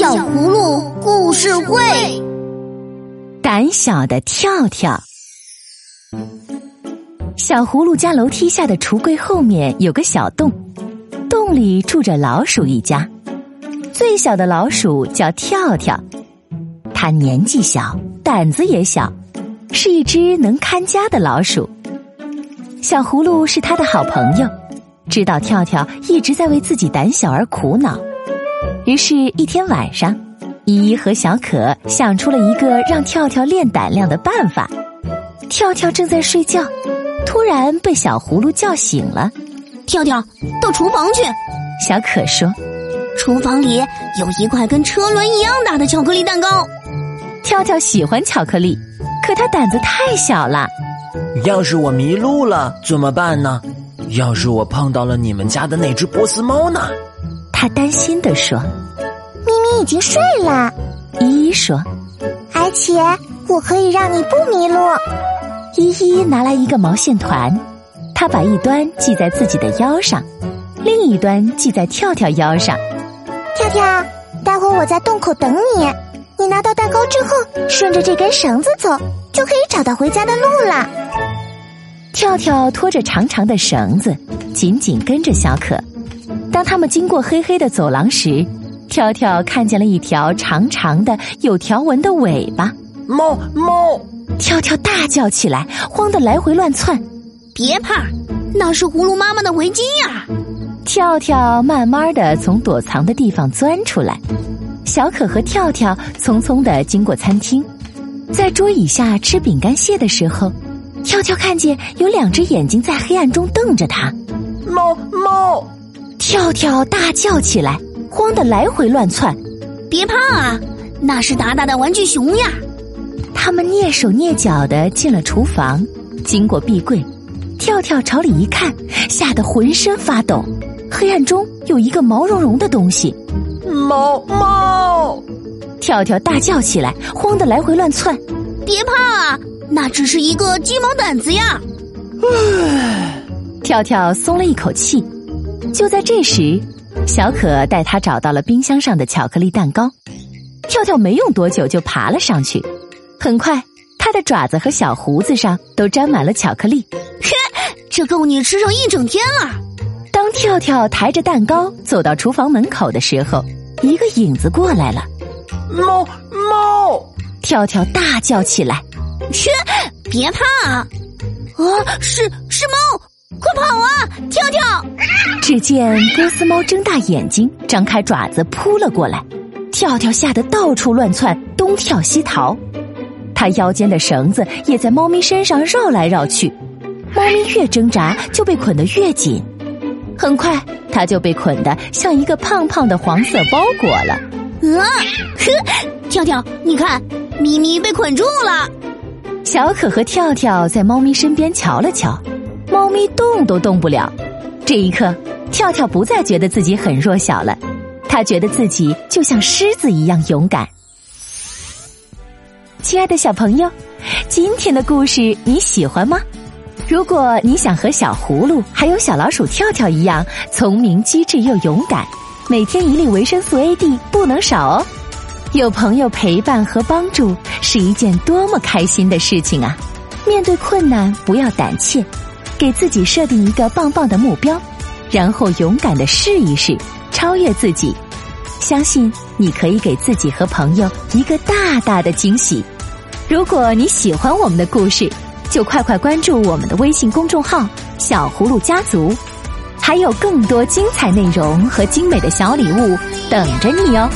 小葫芦故事会：胆小的跳跳。小葫芦家楼梯下的橱柜后面有个小洞，洞里住着老鼠一家。最小的老鼠叫跳跳，它年纪小，胆子也小，是一只能看家的老鼠。小葫芦是他的好朋友，知道跳跳一直在为自己胆小而苦恼。于是，一天晚上，依依和小可想出了一个让跳跳练胆量的办法。跳跳正在睡觉，突然被小葫芦叫醒了。跳跳，到厨房去。小可说：“厨房里有一块跟车轮一样大的巧克力蛋糕。”跳跳喜欢巧克力，可他胆子太小了。要是我迷路了怎么办呢？要是我碰到了你们家的那只波斯猫呢？他担心地说：“咪咪已经睡了。”依依说：“而且我可以让你不迷路。”依依拿来一个毛线团，她把一端系在自己的腰上，另一端系在跳跳腰上。跳跳，待会儿我在洞口等你，你拿到蛋糕之后，顺着这根绳子走，就可以找到回家的路了。跳跳拖着长长的绳子，紧紧跟着小可。当他们经过黑黑的走廊时，跳跳看见了一条长长的、有条纹的尾巴。猫猫！跳跳大叫起来，慌得来回乱窜。别怕，那是葫芦妈妈的围巾呀！跳跳慢慢的从躲藏的地方钻出来。小可和跳跳匆匆的经过餐厅，在桌椅下吃饼干屑的时候，跳跳看见有两只眼睛在黑暗中瞪着他。猫猫！跳跳大叫起来，慌得来回乱窜。别怕啊，那是达达的玩具熊呀！他们蹑手蹑脚的进了厨房，经过壁柜，跳跳朝里一看，吓得浑身发抖。黑暗中有一个毛茸茸的东西。猫猫！跳跳大叫起来，慌得来回乱窜。别怕啊，那只是一个鸡毛掸子呀！唉，跳跳松了一口气。就在这时，小可带他找到了冰箱上的巧克力蛋糕。跳跳没用多久就爬了上去，很快，他的爪子和小胡子上都沾满了巧克力。嘿，这够你吃上一整天了。当跳跳抬着蛋糕走到厨房门口的时候，一个影子过来了。猫猫！跳跳大叫起来。切，别怕！啊，是。快跑啊，跳跳！只见波斯猫睁大眼睛，张开爪子扑了过来。跳跳吓得到处乱窜，东跳西逃。它腰间的绳子也在猫咪身上绕来绕去，猫咪越挣扎就被捆得越紧。很快，它就被捆得像一个胖胖的黄色包裹了。啊！呵，跳跳，你看，咪咪被捆住了。小可和跳跳在猫咪身边瞧了瞧。咪动都动不了，这一刻，跳跳不再觉得自己很弱小了，他觉得自己就像狮子一样勇敢。亲爱的小朋友，今天的故事你喜欢吗？如果你想和小葫芦还有小老鼠跳跳一样聪明机智又勇敢，每天一粒维生素 A D 不能少哦。有朋友陪伴和帮助是一件多么开心的事情啊！面对困难，不要胆怯。给自己设定一个棒棒的目标，然后勇敢的试一试，超越自己。相信你可以给自己和朋友一个大大的惊喜。如果你喜欢我们的故事，就快快关注我们的微信公众号“小葫芦家族”，还有更多精彩内容和精美的小礼物等着你哦。